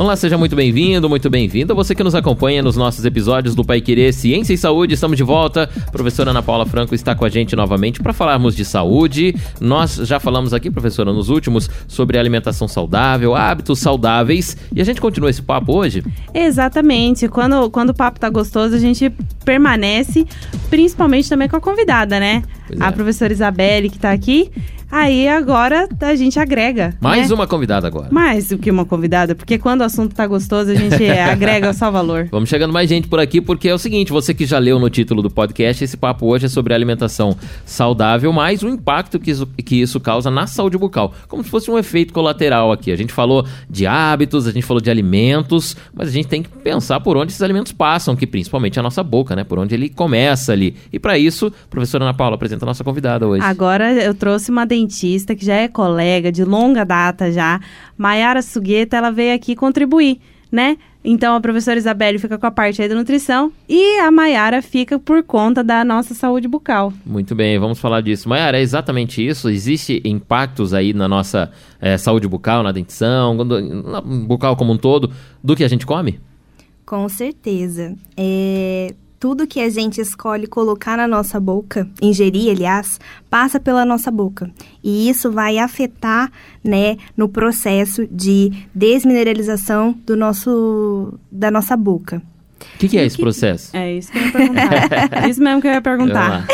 Olá, seja muito bem-vindo, muito bem-vinda. Você que nos acompanha nos nossos episódios do Pai Querer Ciência e Saúde, estamos de volta. A professora Ana Paula Franco está com a gente novamente para falarmos de saúde. Nós já falamos aqui, professora, nos últimos sobre alimentação saudável, hábitos saudáveis. E a gente continua esse papo hoje? Exatamente. Quando, quando o papo tá gostoso, a gente permanece, principalmente também com a convidada, né? Pois a é. professora Isabelle, que tá aqui. Aí agora a gente agrega. Mais né? uma convidada agora. Mais do que uma convidada, porque quando o assunto tá gostoso, a gente agrega só valor. Vamos chegando mais gente por aqui, porque é o seguinte: você que já leu no título do podcast, esse papo hoje é sobre alimentação saudável, mais o impacto que isso, que isso causa na saúde bucal. Como se fosse um efeito colateral aqui. A gente falou de hábitos, a gente falou de alimentos, mas a gente tem que pensar por onde esses alimentos passam, que principalmente é a nossa boca, né? Por onde ele começa ali. E para isso, professora Ana Paula apresenta a nossa convidada hoje. Agora eu trouxe uma dentista que já é colega de longa data já, Maiara Sugueta, ela veio aqui contribuir, né? Então a professora Isabelle fica com a parte aí da nutrição e a Maiara fica por conta da nossa saúde bucal. Muito bem, vamos falar disso. Mayara, é exatamente isso? Existe impactos aí na nossa eh, saúde bucal, na dentição, no- na bucal como um todo, do que a gente come? Com certeza. É, tudo que a gente escolhe colocar na nossa boca, ingerir, aliás, passa pela nossa boca. E isso vai afetar, né, no processo de desmineralização do nosso, da nossa boca. O que, que é esse processo? É isso que eu ia perguntar. isso mesmo que eu ia perguntar.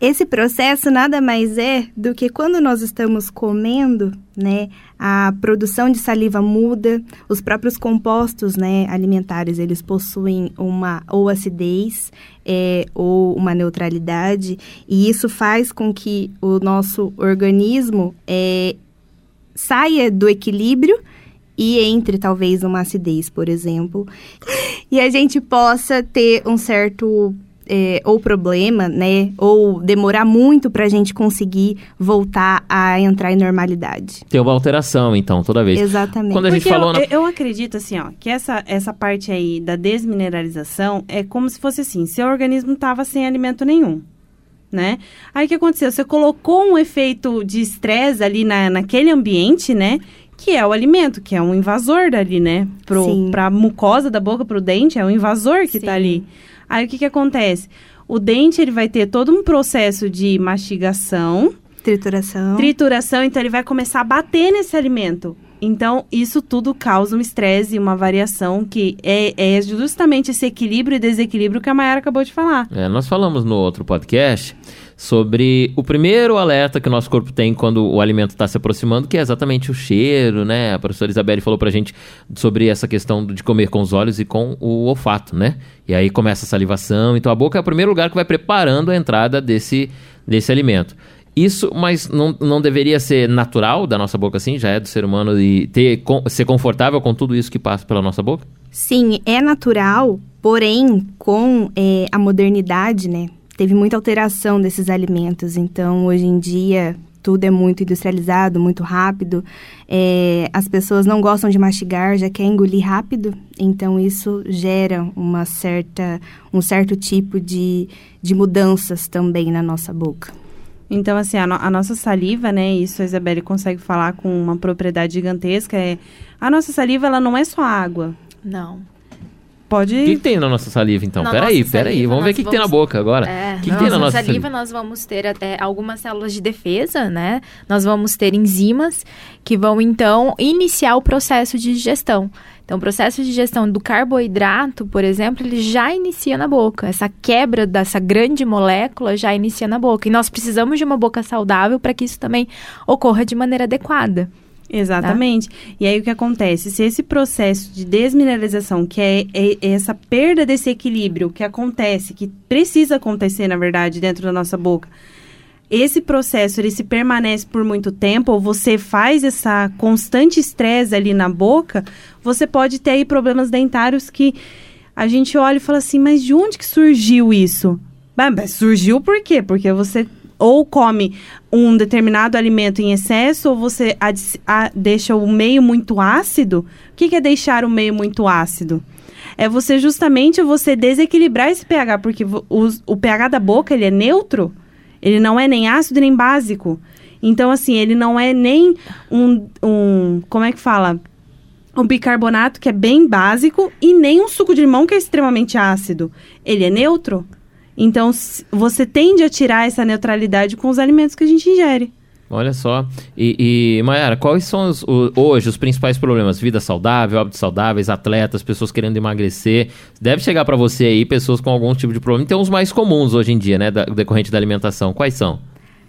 Esse processo nada mais é do que quando nós estamos comendo, né, a produção de saliva muda, os próprios compostos, né, alimentares, eles possuem uma ou acidez é, ou uma neutralidade, e isso faz com que o nosso organismo é, saia do equilíbrio e entre talvez uma acidez, por exemplo, e a gente possa ter um certo é, ou problema, né, ou demorar muito para a gente conseguir voltar a entrar em normalidade. Tem uma alteração, então, toda vez. Exatamente. Quando a gente Porque falou eu, na... eu acredito assim, ó, que essa, essa parte aí da desmineralização é como se fosse assim, seu organismo tava sem alimento nenhum, né? Aí o que aconteceu? Você colocou um efeito de estresse ali na, naquele ambiente, né? Que é o alimento, que é um invasor dali, né? Pro, Sim. pra mucosa da boca, pro dente, é um invasor que Sim. tá ali. Aí o que que acontece? O dente, ele vai ter todo um processo de mastigação, Trituração. trituração, então ele vai começar a bater nesse alimento. Então, isso tudo causa um estresse e uma variação que é, é justamente esse equilíbrio e desequilíbrio que a Mayara acabou de falar. É, nós falamos no outro podcast sobre o primeiro alerta que o nosso corpo tem quando o alimento está se aproximando, que é exatamente o cheiro, né? A professora Isabelle falou pra gente sobre essa questão de comer com os olhos e com o olfato, né? E aí começa a salivação. Então a boca é o primeiro lugar que vai preparando a entrada desse, desse alimento. Isso, mas não, não deveria ser natural da nossa boca assim? Já é do ser humano e ter, com- ser confortável com tudo isso que passa pela nossa boca? Sim, é natural, porém, com é, a modernidade, né? Teve muita alteração desses alimentos. Então, hoje em dia, tudo é muito industrializado, muito rápido. É, as pessoas não gostam de mastigar, já quer engolir rápido. Então, isso gera uma certa, um certo tipo de, de mudanças também na nossa boca. Então, assim, a, no- a nossa saliva, né? Isso a Isabelle consegue falar com uma propriedade gigantesca. É, a nossa saliva, ela não é só água. Não. Pode. O que, que tem na nossa saliva, então? Na peraí, nossa peraí. saliva, Vamos ver o que, que tem na vamos- boca agora. É, o que, que na tem na nossa saliva, saliva? nós vamos ter até algumas células de defesa, né? Nós vamos ter enzimas que vão então iniciar o processo de digestão. Então, o processo de digestão do carboidrato, por exemplo, ele já inicia na boca. Essa quebra dessa grande molécula já inicia na boca. E nós precisamos de uma boca saudável para que isso também ocorra de maneira adequada. Exatamente. E aí o que acontece? Se esse processo de desmineralização, que é, é- é essa perda desse equilíbrio que acontece, que precisa acontecer, na verdade, dentro da nossa boca, esse processo ele se permanece por muito tempo, ou você faz essa constante estresse ali na boca, você pode ter aí problemas dentários que a gente olha e fala assim, mas de onde que surgiu isso? Bah, surgiu por quê? Porque você ou come um determinado alimento em excesso, ou você deixa o meio muito ácido. O que, que é deixar o meio muito ácido? É você justamente você desequilibrar esse pH, porque o pH da boca ele é neutro, ele não é nem ácido nem básico. Então, assim, ele não é nem um, um como é que fala? Um bicarbonato que é bem básico e nem um suco de limão que é extremamente ácido. Ele é neutro. Então, você tende a tirar essa neutralidade com os alimentos que a gente ingere. Olha só. E, e Mayara, quais são os- o- hoje os principais problemas? Vida saudável, hábitos saudáveis, atletas, pessoas querendo emagrecer. Deve chegar pra você aí pessoas com algum tipo de problema. Tem uns mais comuns hoje em dia, né? Da, decorrente da alimentação. Quais são?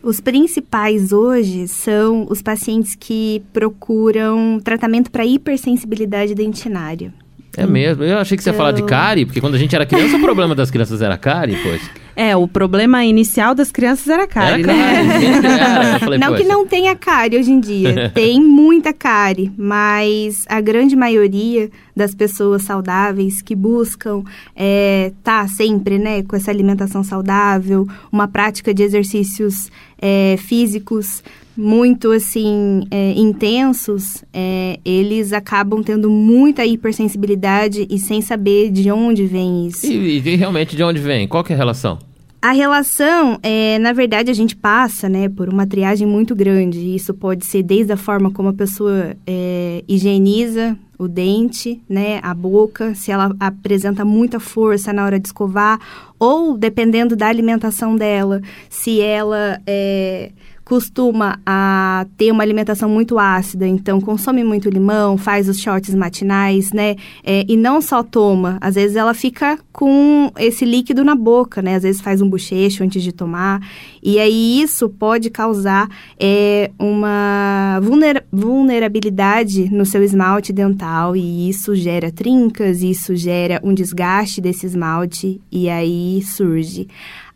Os principais hoje são os pacientes que procuram tratamento para hipersensibilidade dentinária. É mesmo. Eu achei que você ia falar de cárie, porque quando a gente era criança, o problema das crianças era cárie, poxa. É, o problema inicial das crianças era a cárie, era né? cárie. era. Falei, não que poxa. não tenha cárie hoje em dia, tem muita cárie, mas a grande maioria das pessoas saudáveis que buscam é, tá sempre, né, com essa alimentação saudável, uma prática de exercícios é, físicos muito assim é, intensos, é, eles acabam tendo muita hipersensibilidade e sem saber de onde vem isso. E, e realmente de onde vem? Qual que é a relação? A relação, é, na verdade, a gente passa né, por uma triagem muito grande. Isso pode ser desde a forma como a pessoa é, higieniza o dente, né, a boca, se ela apresenta muita força na hora de escovar, ou dependendo da alimentação dela, se ela é, costuma a ter uma alimentação muito ácida, então consome muito limão, faz os shots matinais, né? É, e não só toma, às vezes ela fica com esse líquido na boca, né? Às vezes faz um bochecho antes de tomar. E aí isso pode causar é, uma vulnera- vulnerabilidade no seu esmalte dental e isso gera trincas, isso gera um desgaste desse esmalte e aí surge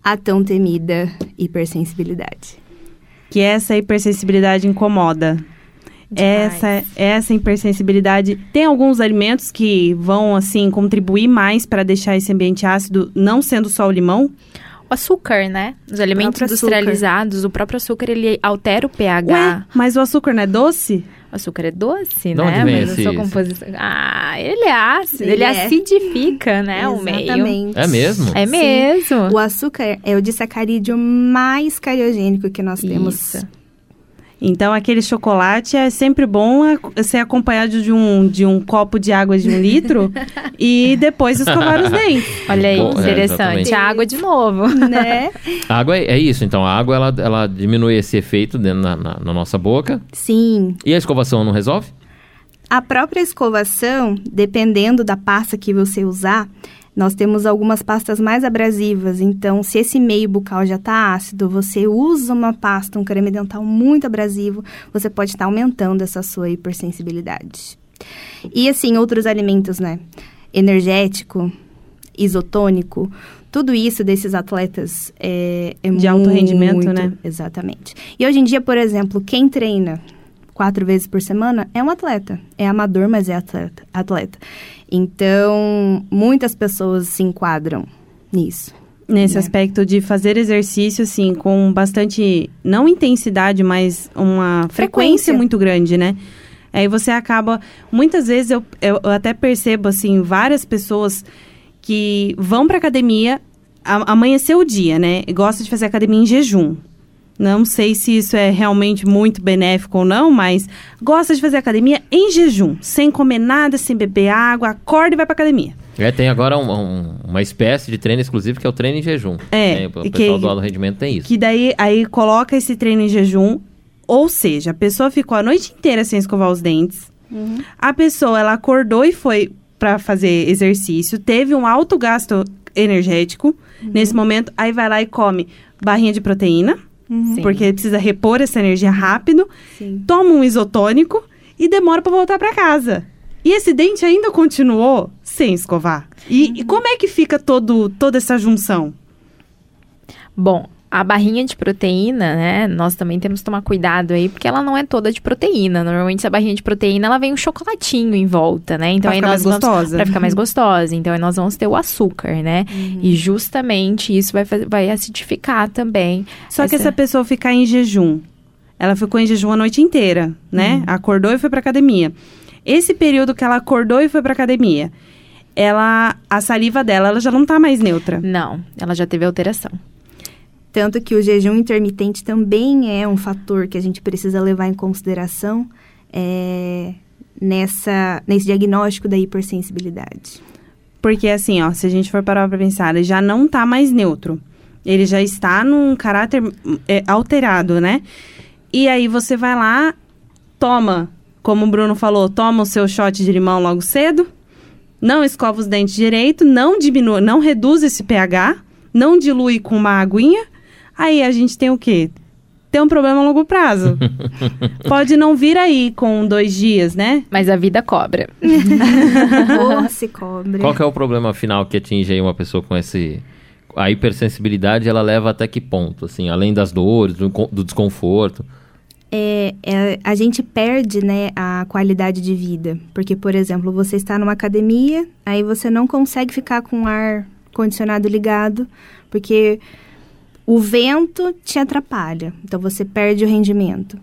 a tão temida hipersensibilidade. Que essa hipersensibilidade incomoda. Demais. Essa, essa hipersensibilidade. Tem alguns alimentos que vão, assim, contribuir mais para deixar esse ambiente ácido, não sendo só o limão? O açúcar, né? Os alimentos industrializados, o próprio açúcar, ele altera o pH. Ué, mas o açúcar não é doce? O açúcar é doce, De né? onde vem Mas a sua esse- composição... Ah, ele é ácido, ele, Ele é. acidifica, né, o meio. Exatamente. É mesmo? É Sim. mesmo. O açúcar é o disacarídeo mais cariogênico que nós temos. Isso. Então, aquele chocolate é sempre bom ser acompanhado de um, de um copo de água de um litro e depois escovar os dentes. Olha aí, Bom, é, interessante. a água de novo. né? A água é, é isso, então. A água, ela, ela diminui esse efeito dentro na, na- na nossa boca. Sim. E a escovação não resolve? A própria escovação, dependendo da pasta que você usar, nós temos algumas pastas mais abrasivas. Então, se esse meio bucal já está ácido, você usa uma pasta, um creme dental muito abrasivo, você pode estar aumentando essa sua hipersensibilidade. E assim, outros alimentos, né? Energético, isotônico, tudo isso desses atletas é, é De alto rendimento, muito- né? Exatamente. E hoje em dia, por exemplo, quem treina quatro vezes por semana é um atleta. É amador, mas é atleta. atleta. Então, muitas pessoas se enquadram nisso. Nesse né? aspecto de fazer exercício, assim, com bastante, não intensidade, mas uma frequência, Frequência. muito grande, né? Aí você acaba, muitas vezes eu, eu, eu até percebo, assim, várias pessoas que vão pra academia, a, amanhecer o dia, né? E gosta de fazer academia em jejum. Não sei se isso é realmente muito benéfico ou não, mas gosta de fazer academia em jejum, sem comer nada, sem beber água, acorda e vai pra academia. É, tem agora um- um- uma espécie de treino exclusivo que é o treino em jejum. É, Tem, o pessoal que- do alto rendimento tem isso. Que daí aí coloca esse treino em jejum, ou seja, a pessoa ficou a noite inteira sem escovar os dentes. A pessoa ela acordou e foi pra fazer exercício, teve um alto gasto energético nesse momento, aí vai lá e come barrinha de proteína, Sim. porque precisa repor essa energia rápido, Sim. toma um isotônico e demora pra voltar pra casa. E esse dente ainda continuou sem escovar. E, e como é que fica todo, toda essa junção? Bom, a barrinha de proteína, né? Nós também temos que tomar cuidado aí, porque ela não é toda de proteína. Normalmente, essa barrinha de proteína, ela vem um chocolatinho em volta, né? Então, Pra aí ficar nós mais vamos, gostosa. Pra ficar mais gostosa. Então, aí nós vamos ter o açúcar, né? E justamente isso vai, vai acidificar também. Só que Essa- essa pessoa ficar em jejum, ela ficou em jejum a noite inteira, né? Acordou e foi pra academia. Esse período que ela acordou e foi pra academia, ela, a saliva dela, ela já não tá mais neutra. Não, ela já teve alteração. Tanto que o jejum intermitente também é um fator que a gente precisa levar em consideração é, nessa, nesse diagnóstico da hipersensibilidade. Porque assim, ó, se a gente for parar pra pensar, ele já não tá mais neutro. Ele já está num caráter é, alterado, né? E aí você vai lá, toma, como o Bruno falou, toma o seu shot de limão logo cedo, não escova os dentes direito, não diminui, não reduz esse pH, não dilui com uma aguinha. Aí a gente tem o quê? Tem um problema a longo prazo. Pode não vir aí com dois dias, né? Mas a vida cobra. Ou se cobre. Qual que é o problema final que atinge aí uma pessoa com esse... A hipersensibilidade, ela leva até que ponto? Assim, além das dores, do, do desconforto... É, é, a gente perde né, a qualidade de vida. Porque, por exemplo, você está numa academia, aí você não consegue ficar com o ar condicionado ligado, porque o vento te atrapalha. Então você perde o rendimento.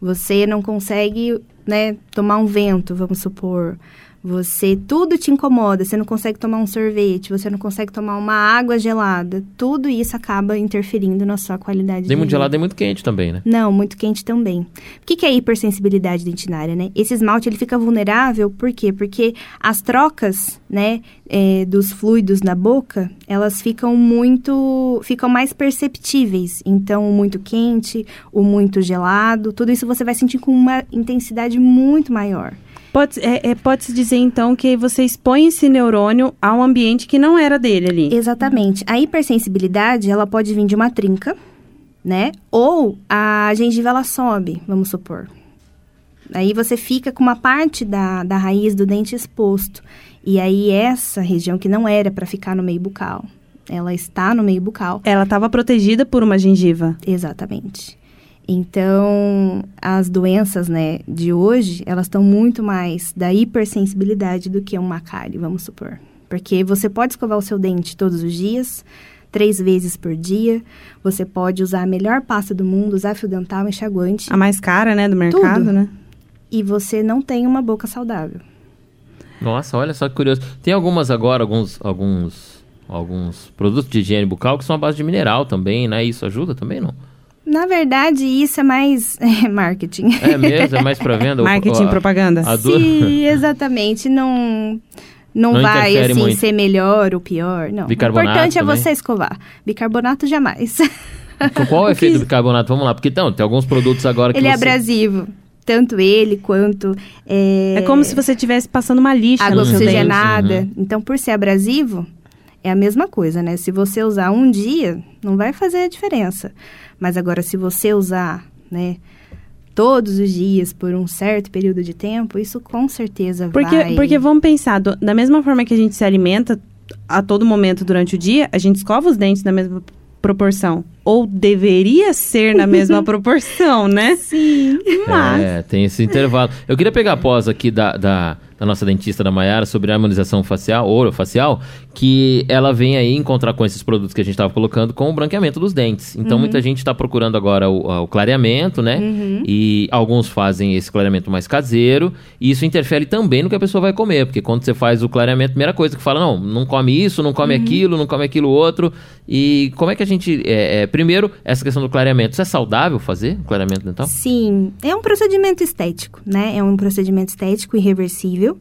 Você não consegue né, tomar um vento, vamos supor. Você tudo te incomoda, você não consegue tomar um sorvete, você não consegue tomar uma água gelada. Tudo isso acaba interferindo na sua qualidade Nem de muito gelado, nem muito quente também, né? Não, muito quente também. O que, que é hipersensibilidade dentinária, né? Esse esmalte ele fica vulnerável, por quê? Porque as trocas, né, é, dos fluidos na boca, elas ficam muito, ficam mais perceptíveis. Então, o muito quente, o muito gelado, tudo isso você vai sentir com uma intensidade muito maior. Pode, é, é, pode-se dizer, então, que você expõe esse neurônio a um ambiente que não era dele ali. Exatamente. A hipersensibilidade, ela pode vir de uma trinca, né? Ou a gengiva, ela sobe, vamos supor. Aí você fica com uma parte da, da raiz do dente exposto. E aí essa região que não era para ficar no meio bucal, ela está no meio bucal. Ela estava protegida por uma gengiva. Exatamente. Então, as doenças, né, de hoje, elas estão muito mais da hipersensibilidade do que uma cárie, vamos supor. Porque você pode escovar o seu dente todos os dias, três vezes por dia. Você pode usar a melhor pasta do mundo, usar fio dental, enxaguante. A mais cara, né, do mercado, Tudo. né? E você não tem uma boca saudável. Nossa, olha só que curioso. Tem algumas agora, alguns, alguns, alguns produtos de higiene bucal que são à base de mineral também, né? Isso ajuda também, não? Na verdade, isso é mais é, marketing. É mesmo? É mais pra venda? O- Marketing, a- propaganda. A do... Sim, exatamente. Não, não, Não vai assim muito. ser melhor ou pior. Não. Bicarbonato o importante é também? você escovar. Bicarbonato jamais. Qual é o efeito do bicarbonato? Vamos lá, porque então, tem alguns produtos agora que ele é você... abrasivo. Tanto ele quanto. É, É como se você estivesse passando uma lixa água no seu dente. oxigenada. Uhum. Então, por ser abrasivo, é a mesma coisa, né? Se você usar um dia, não vai fazer a diferença. Mas agora, se você usar, né? Todos os dias, por um certo período de tempo, isso com certeza Porque, vai... porque vamos pensar, do- da mesma forma que a gente se alimenta a todo momento durante o dia, a gente escova os dentes na mesma proporção. Ou deveria ser na mesma proporção, né? Sim. Mas. É, tem esse intervalo. Eu queria pegar a pós aqui da, da, da nossa dentista da Maiara sobre a harmonização facial, orofacial, que ela vem aí encontrar com esses produtos que a gente estava colocando com o branqueamento dos dentes. Então, muita gente está procurando agora o, o clareamento, né? E alguns fazem esse clareamento mais caseiro. E isso interfere também no que a pessoa vai comer. Porque quando você faz o clareamento, a primeira coisa que fala, não, não come isso, não come aquilo, não come aquilo outro. E como é que a gente... é, é, primeiro, essa questão do clareamento. Isso é saudável fazer, o clareamento dental? Sim, é um procedimento estético, né? É um procedimento estético irreversível.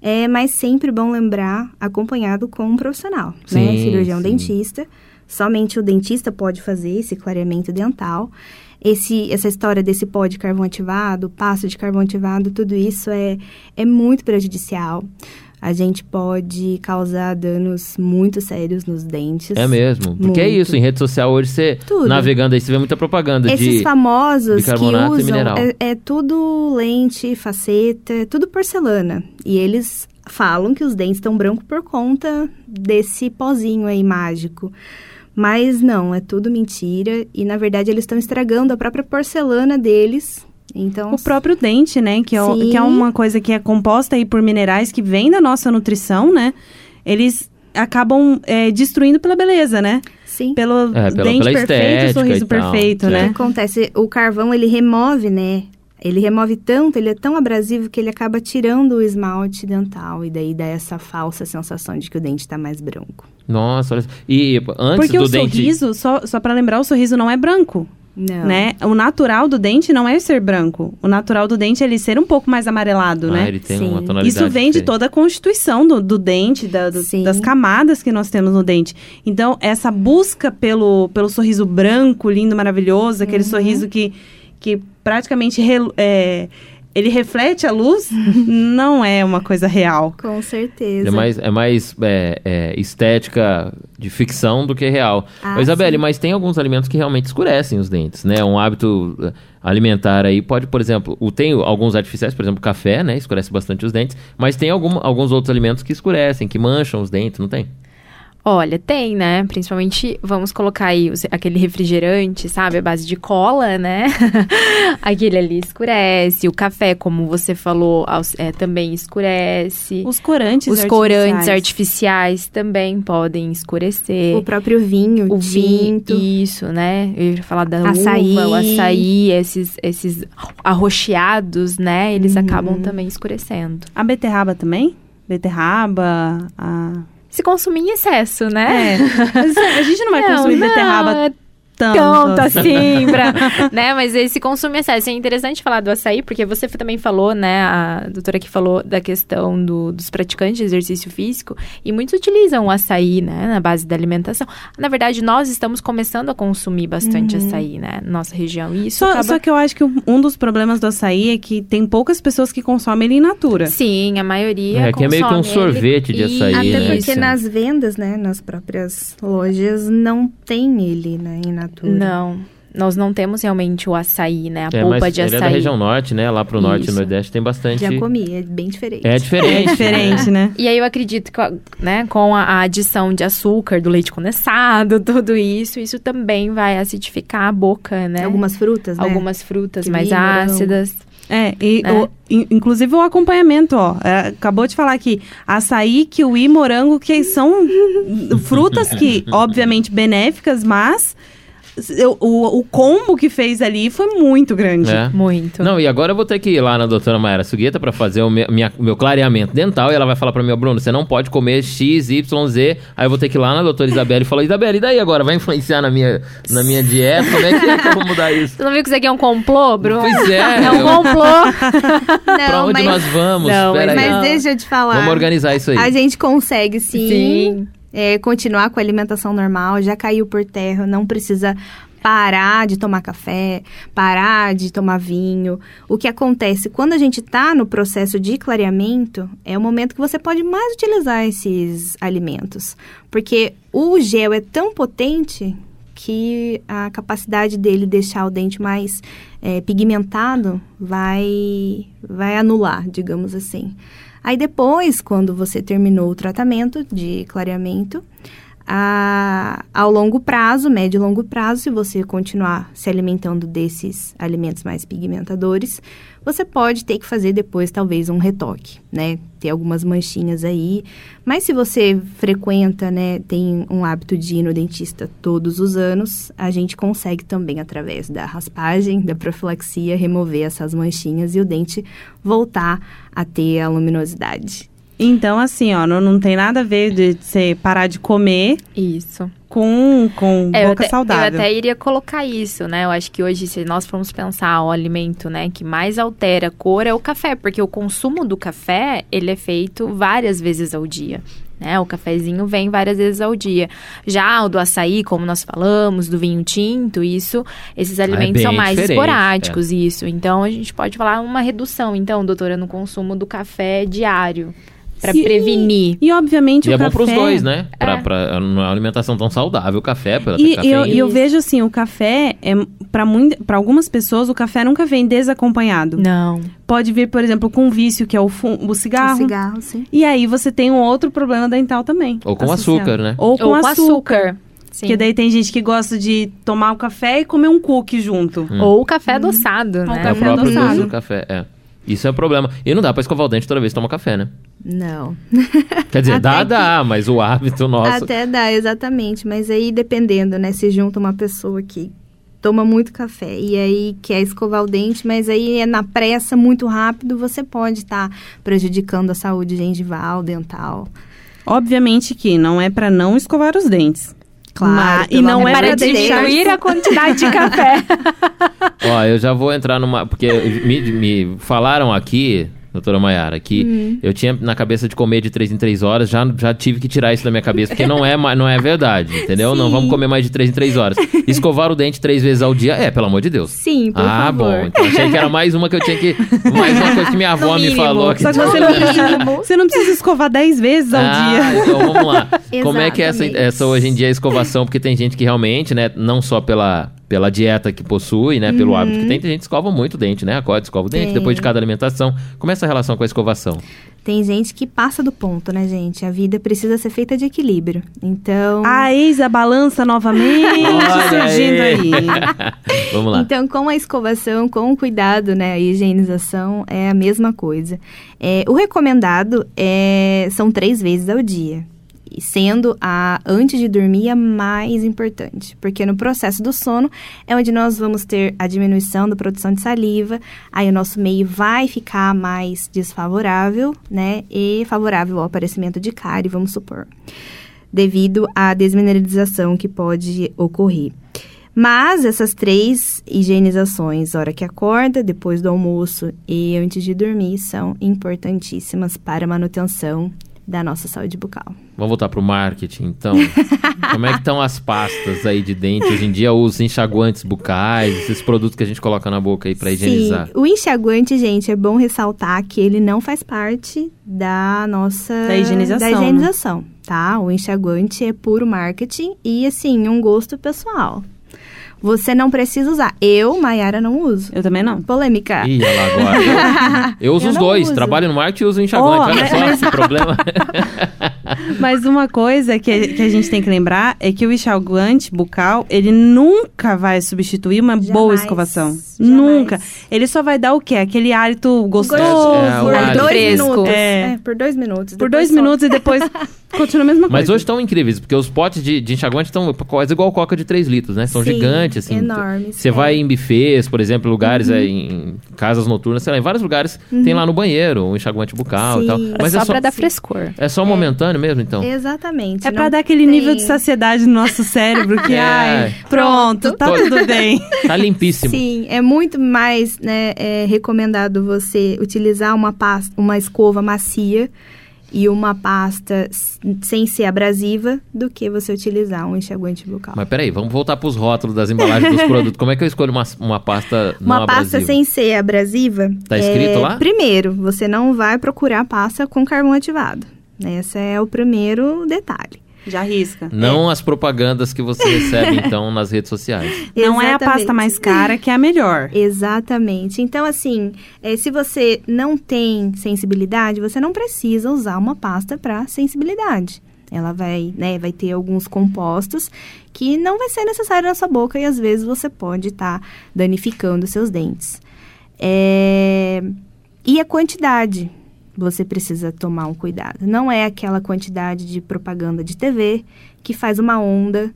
É, mas sempre bom lembrar, acompanhado com um profissional, né? Sim, Cirurgião sim. dentista. Somente o dentista pode fazer esse clareamento dental. Esse, essa história desse pó de carvão ativado, passo de carvão ativado, tudo isso é, é muito prejudicial. A gente pode causar danos muito sérios nos dentes. É mesmo. Porque é Muito. isso, em rede social hoje você Tudo. navegando aí, você vê muita propaganda Esses de. famosos que usam é, é tudo lente, faceta, é tudo porcelana. E eles falam que os dentes estão brancos por conta desse pozinho aí mágico. Mas não, é tudo mentira. E na verdade eles estão estragando a própria porcelana deles. Então, O próprio dente, né? Que é, o- que é uma coisa que é composta aí por minerais que vem da nossa nutrição, né? Eles acabam é, destruindo pela beleza, né? sim. Pelo É, pela- dente pela perfeito, sorriso e tal, perfeito, é. O que né? acontece? O carvão ele remove, né? ele remove tanto, ele é tão abrasivo que ele acaba tirando o esmalte dental e daí dá essa falsa sensação de que o dente está mais branco. Nossa, olha. E antes Porque do o dente. sorriso, só, só para lembrar, o sorriso não é branco, Não. né? O natural do dente não é ser branco. O natural do dente é ele ser um pouco mais amarelado, Ah, né? ele tem Sim. uma tonalidade. Isso vem de diferente. toda a constituição do, do dente, da- do- das camadas que nós temos no dente. Então, essa busca pelo, pelo sorriso branco, lindo, maravilhoso, aquele sorriso que, que praticamente relu- é, ele reflete a luz, não é uma coisa real. Com certeza. É mais, é mais é, é, estética de ficção do que real. Ah, Ô, Isabelle, mas tem alguns alimentos que realmente escurecem os dentes, né? Um hábito eh, alimentar aí pode, por exemplo, o- tem alguns artificiais, por exemplo, café, né? Escurece bastante os dentes, mas tem algum, alguns outros alimentos que escurecem, que mancham os dentes, não tem? Olha, tem, né? Principalmente, vamos colocar aí os- aquele refrigerante, sabe? A base de cola, né? aquele ali escurece. O café, como você falou, é, também escurece. Os corantes Os artificiais. corantes artificiais também podem escurecer. O próprio vinho, o tinto. vinho, isso, né? Eu ia falar da Açaí. uva, o açaí, esses, esses arroxeados, né? Eles acabam também escurecendo. A beterraba também? Beterraba, a... Se consumir em excesso, né? É, mas a gente não vai consumir não, beterraba é tanto. tanto assim, pra, né? Mas esse consumo excesso. É interessante falar do açaí, porque você também falou, né? A doutora que falou da questão do- dos praticantes de exercício físico, e muitos utilizam o açaí, né? Na base da alimentação. Na verdade, nós estamos começando a consumir bastante açaí, né? Na nossa região. E isso Só, acaba... só que eu acho que um dos problemas do açaí é que tem poucas pessoas que consomem ele in natura. Sim, a maioria É, que é meio que um consome ele. sorvete de açaí, Até né? porque Isso. nas vendas, né, nas próprias lojas, não tem ele, né, in natura. Não, nós não temos realmente o açaí, né? A É, polpa de ele açaí. é da região norte, né? Lá pro norte e nordeste tem bastante. Já comi, é bem diferente. É diferente. É diferente, né? E aí eu acredito que, né, com a, a adição de açúcar, do leite condensado, tudo isso, isso também vai acidificar a boca, né? Algumas frutas, né? Algumas frutas Kiwi, mais ácidas. É, e É. o- in- inclusive o acompanhamento, ó. é, acabou de falar aqui, açaí, kiwi, morango, que são frutas que, obviamente, benéficas, mas eu- o, o combo que fez ali foi muito grande. É. Muito. Não, e agora eu vou ter que ir lá na doutora Mayara Sugueta pra fazer o meu, minha- meu clareamento dental e ela vai falar pra mim, ó, Bruno, você não pode comer X, Y, Z. Aí eu vou ter que ir lá na doutora Isabelle e falar, Isabelle, e daí agora? Vai influenciar na minha, na minha dieta? Como é que é que eu vou mudar isso? Você não viu que isso aqui é um complô, Bruno? Pois é. É um eu- complô. Não, pra onde mas, nós vamos? Não, Pera mas aí. mas deixa eu te falar. Vamos organizar isso aí. A gente consegue sim, Sim. É, continuar com a alimentação normal, já caiu por terra, não precisa parar de tomar café, parar de tomar vinho. O que acontece quando a gente está no processo de clareamento é o momento que você pode mais utilizar esses alimentos, porque o gel é tão potente que a capacidade dele deixar o dente mais é, pigmentado vai vai anular, digamos assim. Aí depois, quando você terminou o tratamento de clareamento, a, ao longo prazo, médio e longo prazo, se você continuar se alimentando desses alimentos mais pigmentadores, você pode ter que fazer depois talvez um retoque, né? Ter algumas manchinhas aí. Mas se você frequenta, né, tem um hábito de ir no dentista todos os anos, a gente consegue também, através da raspagem, da profilaxia, remover essas manchinhas e o dente voltar a ter a luminosidade. Então, assim, ó, não, não tem nada a ver de você parar de comer Isso. Com, com É, eu boca até, saudável. Eu até iria colocar isso, né? Eu acho que hoje, se nós formos pensar o alimento, né, que mais altera a cor é o café, porque o consumo do café, ele é feito várias vezes ao dia. Né? O cafezinho vem várias vezes ao dia. Já o do açaí, como nós falamos, do vinho tinto, isso, esses alimentos bem são mais diferente, esporádicos, isso. Então a gente pode falar uma redução, então, doutora, no consumo do café diário. Para Sim. prevenir. E, obviamente, E o é bom café... pros dois, né? Pra, É. pra uma alimentação tão saudável, o café, pela E, e eu, e eu vejo assim, o café, é, para para algumas pessoas, o café nunca vem desacompanhado. Não. Pode vir, por exemplo, com um vício, que é o, o cigarro. O cigarro, sim. E aí você tem um outro problema dental também. Ou com associado. açúcar, né? Ou com Ou açúcar. Sim. Porque daí tem gente que gosta de tomar o café e comer um cookie junto. Hum. Ou o café adoçado, Ou né? É o café próprio adoçado. doce do café, é. Isso é o problema. E não dá pra escovar o dente toda vez que toma café, né? Não. Quer dizer, dá, que- dá, mas o hábito nosso... Até dá, exatamente. Mas aí, dependendo, né? Se junta uma pessoa que toma muito café e aí quer escovar o dente, mas aí é na pressa, muito rápido, você pode estar tá prejudicando a saúde gengival, dental. Obviamente que não é para não escovar os dentes. Claro, Mas- e não é para diminuir a quantidade de café. Ó, eu já vou entrar numa. Porque me, me falaram aqui, doutora Maiara, que Hum. eu tinha na cabeça de comer de 3 em 3 horas, já, já tive que tirar isso da minha cabeça, porque não é, não é verdade, entendeu? Não Sim. vamos comer mais de 3 em 3 horas. Escovar o dente três vezes ao dia, é, pelo amor de Deus. Sim, por ah, favor. bom. Então achei que era mais uma que eu tinha que. Mais uma coisa que minha avó me falou. Que Só que você não, precisa, você não precisa escovar 10 vezes ao ah, dia. então vamos lá. Como é que é essa, essa hoje em dia a escovação? Porque tem gente que realmente, né, não só pela, pela dieta que possui, né, pelo hábito que tem, tem gente que escova muito o dente, né? Acorda, escova o dente, Tem. depois de cada alimentação. Como é essa relação com a escovação? Tem gente que passa do ponto, né, gente? A vida precisa ser feita de equilíbrio. Então, A ex a balança novamente surgindo aí. vamos lá. Então, com a escovação, com o cuidado, né, a higienização é a mesma coisa. É, o recomendado é, são três vezes ao dia, sendo a antes de dormir a mais importante, porque no processo do sono é onde nós vamos ter a diminuição da produção de saliva, aí o nosso meio vai ficar mais desfavorável, né, e favorável ao aparecimento de cárie, vamos supor, devido à desmineralização que pode ocorrer. Mas essas três higienizações, hora que acorda, depois do almoço e antes de dormir, são importantíssimas para a manutenção da nossa saúde bucal. Vamos voltar pro marketing, então. Como é que estão as pastas aí de dente? Hoje em dia, os enxaguantes bucais, esses produtos que a gente coloca na boca aí pra higienizar. Sim, o enxaguante, gente, é bom ressaltar que ele não faz parte da nossa Da higienização, da higienização, tá? O enxaguante é puro marketing e assim, um gosto pessoal. Você não precisa usar. Eu, Maiara, não uso. Eu também não. Polêmica. Ih, olha lá agora. Eu, eu uso Eu os dois. uso. Trabalho no marketing e uso enxaguante. Oh, olha mas- só mas- esse problema. Mas uma coisa que, que a gente tem que lembrar é que o enxaguante bucal, ele nunca vai substituir uma boa Jamais, escovação. jamais. Nunca. Ele só vai dar o quê? Aquele hálito gostoso. É, hálito dois fresco. minutos. É. É, por dois minutos. Por dois minutos e depois continua a mesma coisa. Mas hoje estão incríveis, porque os potes de, de enxaguante estão quase igual coca de 3 litros, né? São Sim, gigantes, assim. enormes, Você é. vai em buffets, por exemplo, lugares Uhum. é, em casas noturnas, sei lá, em vários lugares tem lá no banheiro um enxaguante bucal e tal. Sim. É Mas só, é só, pra dar frescor. é só momentâneo mesmo, então? Exatamente. É pra dar aquele tem- nível de saciedade no nosso cérebro que, É. ai, pronto, tá Tô- tudo bem. Tá limpíssimo. Sim, é muito mais né, é recomendado você utilizar uma pasta, uma escova macia e uma pasta sem ser abrasiva do que você utilizar um enxaguante bucal. Mas peraí, vamos voltar pros rótulos das embalagens dos produtos. Como é que eu escolho uma, uma pasta não Uma pasta abrasiva? sem ser abrasiva. Tá escrito é, lá? Primeiro, você não vai procurar pasta com carvão ativado. Esse é o primeiro detalhe. Já risca. Não as propagandas que você recebe, então, nas redes sociais. Não é a pasta mais cara que é a melhor. Exatamente. Então, assim, eh, se você não tem sensibilidade, você não precisa usar uma pasta para sensibilidade. Ela vai, né, vai ter alguns compostos que não vai ser necessário na sua boca e às vezes você pode estar danificando seus dentes. É, E a quantidade, você precisa tomar um cuidado. Não é aquela quantidade de propaganda de TV que faz uma onda.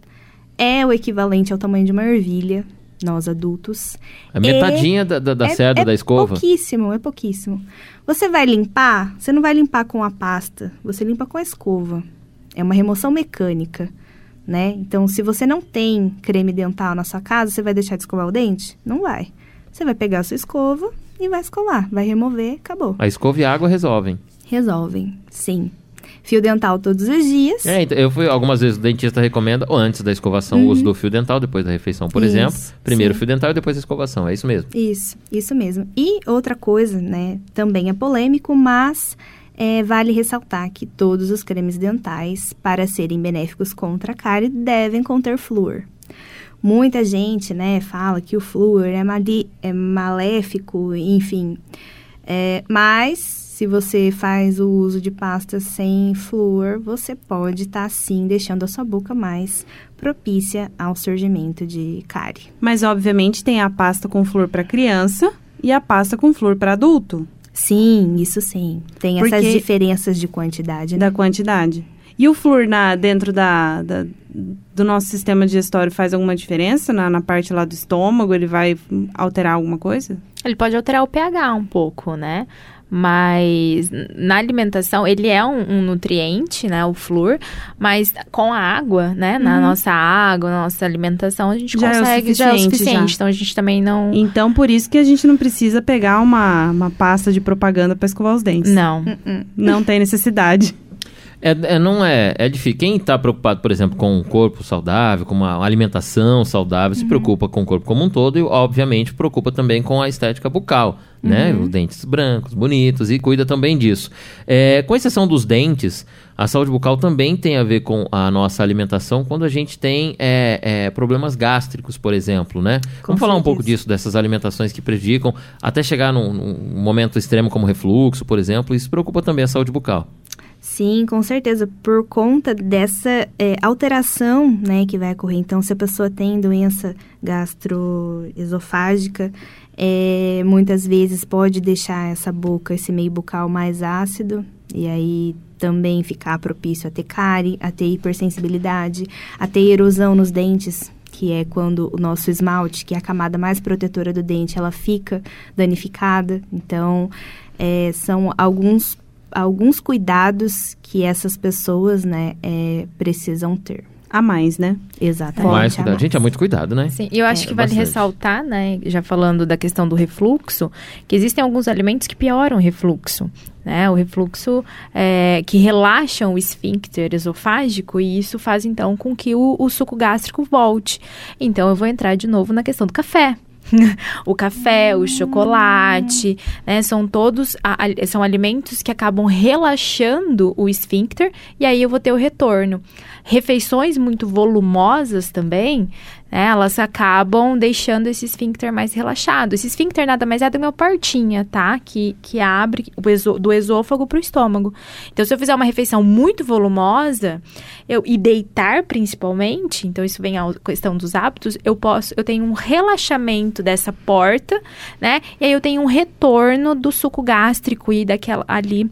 É o equivalente ao tamanho de uma ervilha, nós adultos. A metadinha da, da, da É- cerda é da escova. pouquíssimo, é pouquíssimo. Você vai limpar, você não vai limpar com a pasta, você limpa com a escova. É uma remoção mecânica, né? Então, se você não tem creme dental na sua casa, você vai deixar de escovar o dente? Não vai. Você vai pegar a sua escova e vai escovar, vai remover, acabou. A escova e a água resolvem. Resolvem, sim. Fio dental todos os dias. É, então, eu fui algumas vezes o dentista recomenda, ou antes da escovação, o uso do fio dental, depois da refeição, por Uhum. Isso, exemplo. Primeiro sim. fio dental e depois a escovação. É isso mesmo. Isso, isso mesmo. E outra coisa, né, também é polêmico, mas é, vale ressaltar que todos os cremes dentais, para serem benéficos contra a cárie, devem conter flúor. Muita gente, né, fala que o flúor é, mali é maléfico, enfim. É, mas, se você faz o uso de pastas sem flúor, você pode estar, sim, deixando a sua boca mais propícia ao surgimento de cárie. Mas, obviamente, tem a pasta com flúor para criança e a pasta com flúor para adulto, Sim, isso sim. Tem essas Porque- diferenças de quantidade, né? da quantidade. E o flúor na, dentro da, da- do nosso sistema digestório faz alguma diferença na, na parte lá do estômago? Ele vai alterar alguma coisa? Ele pode alterar o pH um pouco, né? Mas na alimentação, ele é um, um nutriente, né? O flúor, mas com a água, né? Na nossa água, na nossa alimentação, a gente Já é consegue, já é o suficiente, já. Então a gente também não. Então, por isso que a gente não precisa pegar uma, uma pasta de propaganda para escovar os dentes. Não. Não tem necessidade. É, é- não é, é difícil. Quem está preocupado, por exemplo, com um corpo saudável, com uma alimentação saudável, se preocupa com o corpo como um todo e, obviamente, preocupa também com a estética bucal, né? Os dentes brancos, bonitos e cuida também disso. É, com exceção dos dentes, a saúde bucal também tem a ver com a nossa alimentação quando a gente tem é, é, problemas gástricos, por exemplo, né? Com Vamos falar um pouco disso, dessas alimentações que prejudicam, até chegar num, num momento extremo como refluxo, por exemplo, isso preocupa também a saúde bucal. Sim, com certeza. Por conta dessa é, alteração né, que vai ocorrer. Então, se a pessoa tem doença gastroesofágica, é, muitas vezes pode deixar essa boca, esse meio bucal mais ácido. E aí também ficar propício a ter cárie, a ter hipersensibilidade, a ter erosão nos dentes, que é quando o nosso esmalte, que é a camada mais protetora do dente, ela fica danificada. Então, é, são alguns, alguns cuidados que essas pessoas, né, é, precisam ter. A mais, né? Exatamente. Mais a cuidado. mais. Gente, é muito cuidado, né? Sim, e eu acho É, que vale bastante. ressaltar, né, já falando da questão do refluxo, que existem alguns alimentos que pioram o refluxo, né? O refluxo é, que relaxam o esfíncter esofágico e isso faz então com que o, o suco gástrico volte. Então eu vou entrar de novo na questão do café. o café, o chocolate, né, são todos são alimentos que acabam relaxando o esfíncter e aí eu vou ter o retorno. Refeições muito volumosas também, né, elas acabam deixando esse esfíncter mais relaxado. Esse esfíncter nada mais é do meu portinha, tá? Que, que abre do esôfago para o estômago. Então, se eu fizer uma refeição muito volumosa, eu e deitar principalmente, então isso vem à questão dos hábitos, eu posso, eu tenho um relaxamento dessa porta, né? E aí eu tenho um retorno do suco gástrico e daquela ali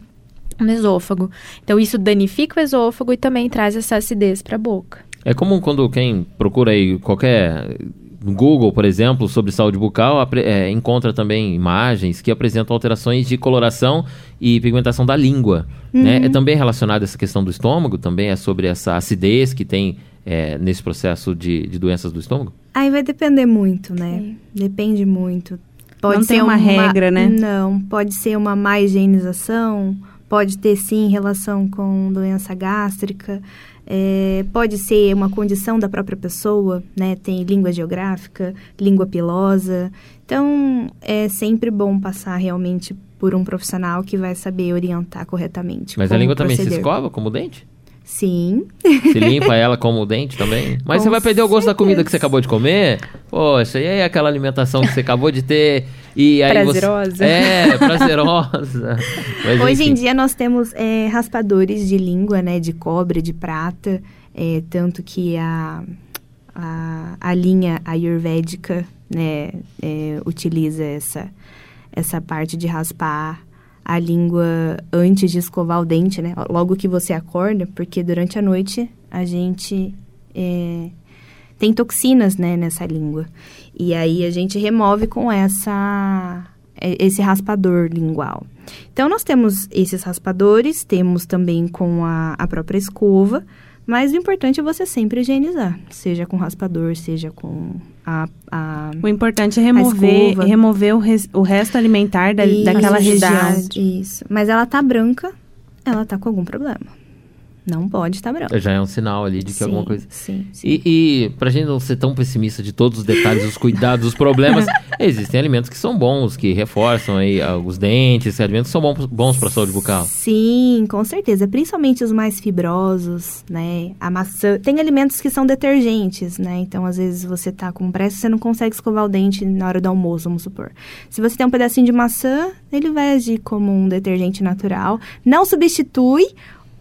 no esôfago. Então isso danifica o esôfago e também traz essa acidez para a boca. É comum quando quem procura aí qualquer no Google, por exemplo, sobre saúde bucal, é, encontra também imagens que apresentam alterações de coloração e pigmentação da língua. Né? É também relacionado a essa questão do estômago, também é sobre essa acidez que tem é, nesse processo de, de doenças do estômago? Aí vai depender muito, né? Sim. Depende muito. Pode Não ser tem uma regra, né? Não, pode ser uma má higienização, pode ter sim relação com doença gástrica, é, pode ser uma condição da própria pessoa, né? Tem língua geográfica, língua pilosa. Então, é sempre bom passar realmente por um profissional que vai saber orientar corretamente. Mas a língua também se proceder. escova como dente? Sim, Se limpa ela como o dente também? Mas Com você vai perder o gosto da comida que você certeza. acabou de comer? Poxa, e aí aquela alimentação que você acabou de ter? E aí você- Prazerosa. É, prazerosa. Mas, Hoje enfim. em dia nós temos é, raspadores de língua, né? De cobre, de prata. é, tanto que a, a, a linha ayurvédica, né? é, utiliza essa, essa parte de raspar a língua antes de escovar o dente, né? Logo que você acorda, porque durante a noite a gente é, tem toxinas, né? Nessa língua. E aí a gente remove com essa é, esse raspador lingual. Então, nós temos esses raspadores, temos também com a, a própria escova, mas o importante é você sempre higienizar, seja com raspador, seja com a... a O importante é remover, remover o, res- o resto alimentar da, Isso, daquela região. Isso. Mas ela tá branca, ela tá com algum problema. Não pode estar branca. Já é um sinal ali de que sim, alguma coisa. Sim, sim. E, e pra gente não ser tão pessimista de todos os detalhes, os cuidados, os problemas, existem alimentos que são bons, que reforçam aí ah, os dentes, alimentos que são bons, bons pra saúde bucal. Sim, com certeza. Principalmente os mais fibrosos, né? A maçã. Tem alimentos que são detergentes, né? Então, às vezes, você tá com pressa, você não consegue escovar o dente na hora do almoço, vamos supor. Se você tem um pedacinho de maçã, ele vai agir como um detergente natural. Não substitui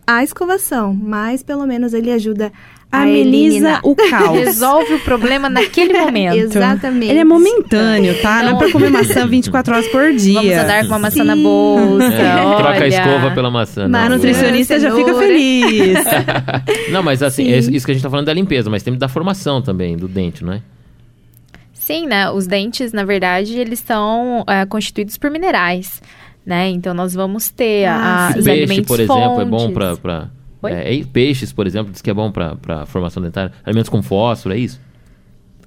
a escovação, mas pelo menos ele ajuda a ameniza eliminar. o caos. Resolve o problema naquele momento. Exatamente. Ele é momentâneo, tá? Não é pra comer maçã 24 horas por dia. Vamos andar com uma maçã na Sim. bolsa. É, troca a escova pela maçã. Mas a não, nutricionista já fica feliz. Não, mas assim, Sim. é isso que a gente tá falando da limpeza, mas tem da formação também, do dente, não é? Sim, né? Os dentes, na verdade, eles são é, constituídos por minerais, né? Então, nós vamos ter Ah, a, os Peixe, alimentos por exemplo, é bom fontes. Oi? é, e peixes, por exemplo, diz que é bom pra, pra formação dentária. Alimentos com fósforo, é isso?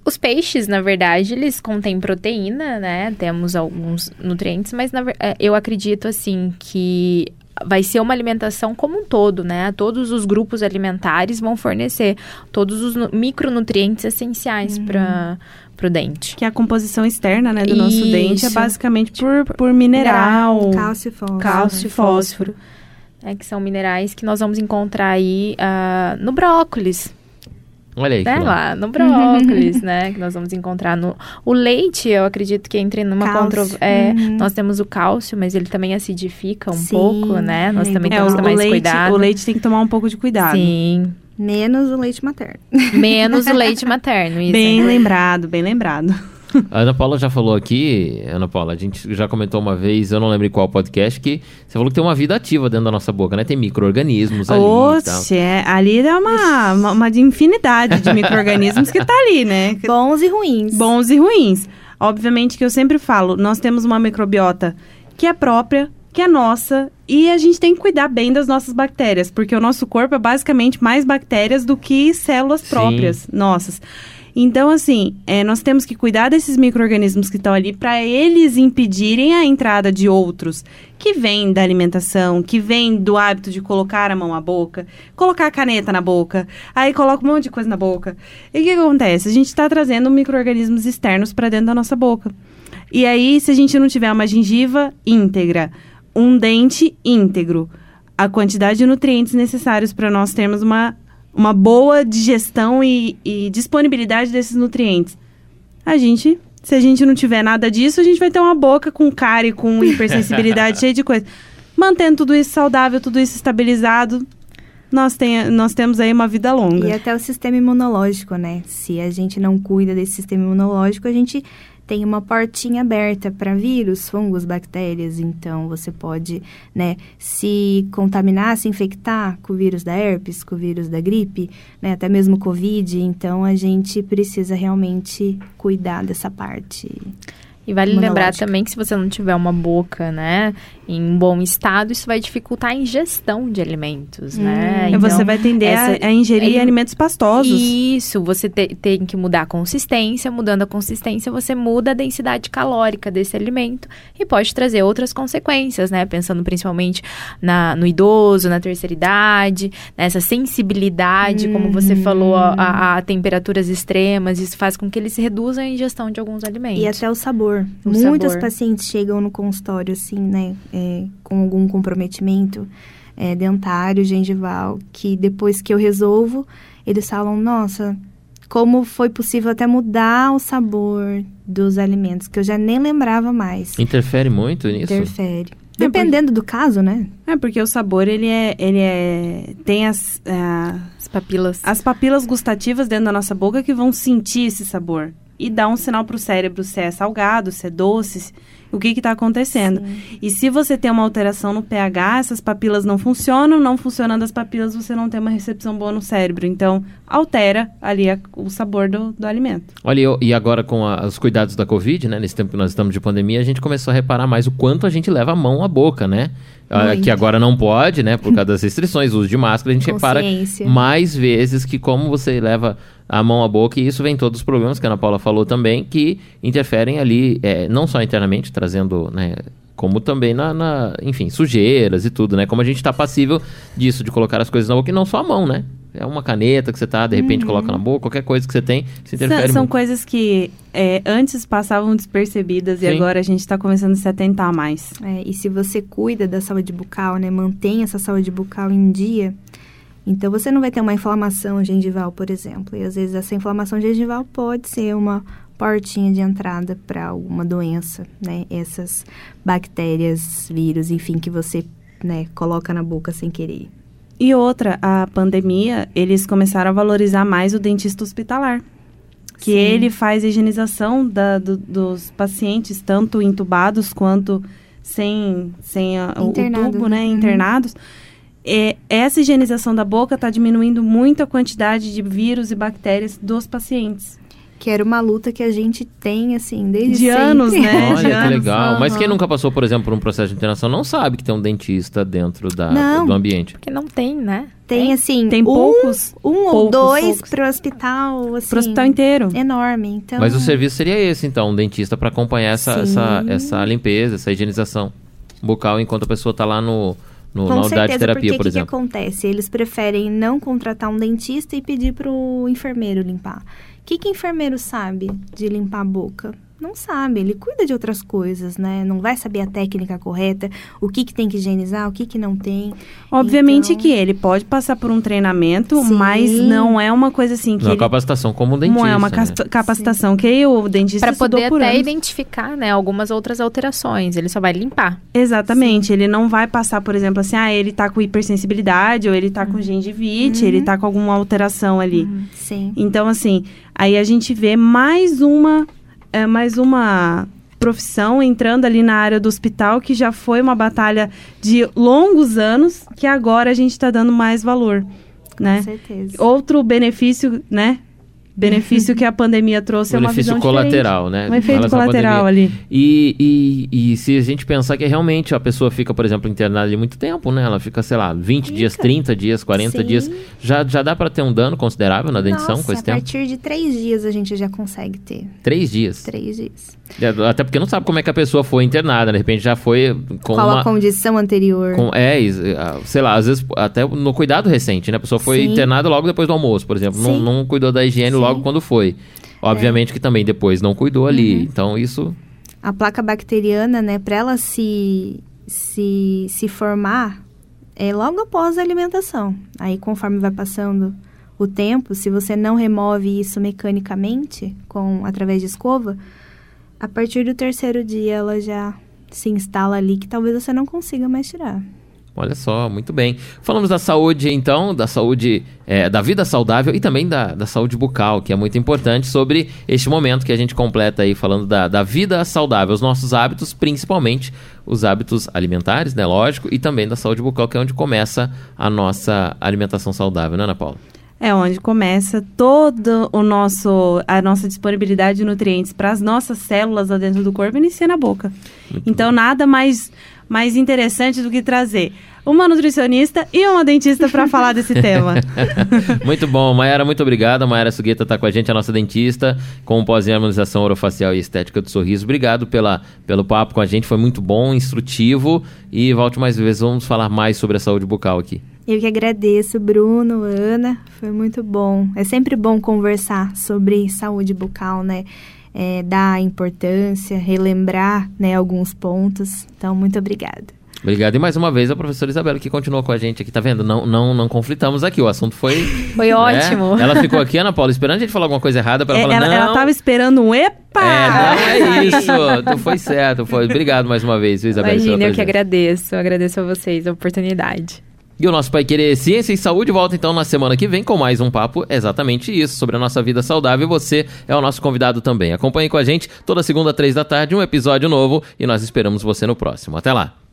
Os peixes, na verdade, eles contêm proteína, né? Temos alguns nutrientes, mas na é, eu acredito, assim, que vai ser uma alimentação como um todo, né? Todos os grupos alimentares vão fornecer todos os nu- micronutrientes essenciais para o dente. Que a composição externa, né, do nosso Isso. dente é basicamente por, por mineral. Cálcio e fósforo. Cálcio e fósforo. É, que são minerais que nós vamos encontrar aí ah, no brócolis, Olha aí. né? lá. No brócolis, né? Que nós vamos encontrar no... O leite, eu acredito que entre numa Cálcio. contro... É, Uhum. Nós temos o cálcio, mas ele também acidifica um Sim, pouco, né? Nós é também É, temos o, que o tomar esse leite, cuidado. o leite tem que tomar um pouco de cuidado. Sim. Menos o leite materno. Menos o leite materno, isso. Bem lembrado, bem lembrado. A Ana Paula já falou aqui, Ana Paula, a gente já comentou uma vez, eu não lembro em qual podcast, que você falou que tem uma vida ativa dentro da nossa boca, né? Tem micro-organismos ali. Oxe, é, ali é uma, uma, uma de infinidade de micro-organismos que tá ali, né? Bons e ruins. Bons e ruins. Obviamente que eu sempre falo, nós temos uma microbiota que é própria, que é nossa, e a gente tem que cuidar bem das nossas bactérias, porque o nosso corpo é basicamente mais bactérias do que células Sim. próprias nossas. Então, assim, é, nós temos que cuidar desses micro-organismos que estão ali para eles impedirem a entrada de outros que vêm da alimentação, que vêm do hábito de colocar a mão à boca, colocar a caneta na boca, aí coloca um monte de coisa na boca. E o que, acontece? A gente está trazendo micro-organismos externos para dentro da nossa boca. E aí, se a gente não tiver uma gengiva íntegra, um dente íntegro, a quantidade de nutrientes necessários para nós termos uma, uma boa digestão e, e disponibilidade desses nutrientes. A gente, se a gente não tiver nada disso, a gente vai ter uma boca com cárie, com hipersensibilidade, cheia de coisa. Mantendo tudo isso saudável, tudo isso estabilizado, nós, tem, nós temos aí uma vida longa. E até o sistema imunológico, né? Se a gente não cuida desse sistema imunológico, a gente tem uma portinha aberta para vírus, fungos, bactérias. Então, você pode, né, se contaminar, se infectar com o vírus da herpes, com o vírus da gripe, né, até mesmo Covid. Então, a gente precisa realmente cuidar dessa parte. E vale lembrar também que se você não tiver uma boca, né, em bom estado, isso vai dificultar a ingestão de alimentos, né? E você vai tender a- essa- a, ingerir é- alimentos pastosos. Isso, você te- tem que mudar a consistência. Mudando a consistência, você muda a densidade calórica desse alimento e pode trazer outras consequências, né? Pensando principalmente na, no idoso, na terceira idade, nessa sensibilidade, como você falou, a, a- a temperaturas extremas. Isso faz com que eles reduzam a ingestão de alguns alimentos. E até o sabor. O Muitos sabor. pacientes chegam no consultório, assim, né, é, com algum comprometimento é, dentário, gengival, que depois que eu resolvo, eles falam, nossa, como foi possível até mudar o sabor dos alimentos, que eu já nem lembrava mais. Interfere muito nisso? Interfere. É, Dependendo do caso, né? É, porque o sabor, ele é. Ele é tem as, ah, As papilas. as papilas gustativas dentro da nossa boca que vão sentir esse sabor. E dar um sinal pro cérebro se é salgado, se é doce, o que que tá acontecendo. E se você tem uma alteração no pH, essas papilas não funcionam, não funcionando as papilas, você não tem uma recepção boa no cérebro. Então, altera ali a- o sabor do, do alimento. Olha, eu- e agora com a- os cuidados da Covid, né? Nesse tempo que nós estamos de pandemia, a gente começou a reparar mais o quanto a gente leva a mão à boca, né? Ah, Muito. que agora não pode, né? Por causa das restrições, uso de máscara, a gente repara mais vezes que como você leva a mão à boca, e isso vem todos os problemas que a Ana Paula falou também, que interferem ali, é, não só internamente, trazendo, né? Como também na, na- enfim, sujeiras e tudo, né? Como a gente está passível disso, de colocar as coisas na boca, e não só a mão, né? É uma caneta que você tá, de repente coloca na boca, qualquer coisa que você tem, se interfere São, são muito. coisas que é, antes passavam despercebidas e Sim. agora a gente está começando a se atentar mais. É, e se você cuida da saúde bucal, né, mantém essa saúde bucal em dia, então você não vai ter uma inflamação gengival, por exemplo. E às vezes essa inflamação gengival pode ser uma portinha de entrada para alguma doença, né? Essas bactérias, vírus, enfim, que você, né, coloca na boca sem querer. E outra, a pandemia, eles começaram a valorizar mais o dentista hospitalar. Que Sim. ele faz a higienização da- do- dos pacientes, tanto entubados quanto sem, sem a- o tubo, né? Uhum. É, essa higienização da boca está diminuindo muito a quantidade de vírus e bactérias dos pacientes. Que era uma luta que a gente tem, assim, desde De sempre. anos, né? de Olha que anos, legal. Mas quem nunca passou, por exemplo, por um processo de internação não sabe que tem um dentista dentro da, Não. do ambiente. Porque não tem, né? Tem, assim, Tem um, poucos, um ou poucos, dois poucos. pro hospital, assim. Pro hospital inteiro. Enorme, então... Mas o serviço seria esse, então, um dentista para acompanhar essa, Sim. essa, essa limpeza, essa higienização bucal enquanto a pessoa está lá no, no, Com na unidade certeza, de terapia, porque por o que, exemplo. acontece? Eles preferem não contratar um dentista e pedir pro enfermeiro limpar. O que, que enfermeiro sabe de limpar a boca? Não sabe, ele cuida de outras coisas, né? Não vai saber a técnica correta, o que, que tem que higienizar, o que, que não tem. Obviamente Então- que ele pode passar por um treinamento, Sim. mas não é uma coisa assim que Não é ele... capacitação como um dentista. Não é uma né? capacitação que o dentista Para poder por até anos. identificar, né, algumas outras alterações. Ele só vai limpar. Exatamente. Ele não vai passar, por exemplo, assim, ah, ele tá com hipersensibilidade, ou ele tá Uhum. com gengivite, ele tá com alguma alteração ali. Sim. Então, assim, aí a gente vê mais uma, é, mais uma profissão entrando ali na área do hospital, que já foi uma batalha de longos anos, que agora a gente está dando mais valor, né? Com certeza. Outro benefício, né? Benefício que a pandemia trouxe é uma Benefício visão colateral, né? diferente. Um em efeito colateral ali. E, e, e se a gente pensar que realmente a pessoa fica, por exemplo, internada de muito tempo, né? Ela fica, sei lá, 20 dias, 30 dias, 40 Sim. dias. Já, já dá para ter um dano considerável na dentição Nossa, com esse a tempo? partir de três dias a gente já consegue ter. Três dias. Três dias. É, Até porque não sabe como é que a pessoa foi internada, de repente já foi com Qual uma... a condição anterior? com- é, is- ah, sei lá, às vezes até no cuidado recente, né? A pessoa foi Sim. internada logo depois do almoço, por exemplo. Não, não cuidou da higiene Sim. É. logo quando foi. Obviamente que também depois não cuidou Uhum. ali. Então isso a placa bacteriana, né, para ela se, se, se formar, é logo após a alimentação. Aí, conforme vai passando o tempo, se você não remove isso mecanicamente, com através de escova, a partir do terceiro dia ela já se instala ali, que talvez você não consiga mais tirar. Olha só, muito bem. Falamos da saúde, então, da saúde, é, da vida saudável e também da, da saúde bucal, que é muito importante, sobre este momento que a gente completa aí, falando da, da vida saudável, os nossos hábitos, principalmente os hábitos alimentares, né, lógico, e também da saúde bucal, que é onde começa a nossa alimentação saudável, né, Ana Paula? É onde começa todo o nosso a nossa disponibilidade de nutrientes para as nossas células lá dentro do corpo inicia na boca. então nada mais mais interessante do que trazer uma nutricionista e uma dentista para falar desse tema. muito bom, Mayara, muito obrigada. Mayara Sugueta está com a gente, a nossa dentista, com pós-harmonização orofacial e estética do sorriso. Obrigado pela, pelo papo com a gente, foi muito bom, instrutivo. E volte mais vezes, vamos falar mais sobre a saúde bucal aqui. Eu que agradeço, Bruno, Ana, foi muito bom. É sempre bom conversar sobre saúde bucal, né? É, dar importância, relembrar né, alguns pontos. Então, muito obrigada. Obrigado. E mais uma vez a professora Isabela que continuou com a gente aqui, tá vendo? Não, não, não conflitamos aqui, o assunto foi... Foi né? ótimo. Ela ficou aqui, Ana Paula, esperando a gente falar alguma coisa errada para É, ela falar, ela, não... ela tava esperando um epa! É, não é isso. Tu foi certo, foi. Obrigado mais uma vez, Isabela. Imagina, eu que agradeço. Eu agradeço a vocês a oportunidade. E o nosso Pai Querer Ciência e Saúde volta então na semana que vem com mais um papo exatamente isso, sobre a nossa vida saudável. E você é o nosso convidado também. Acompanhe com a gente toda segunda, três da tarde, um episódio novo e nós esperamos você no próximo. Até lá!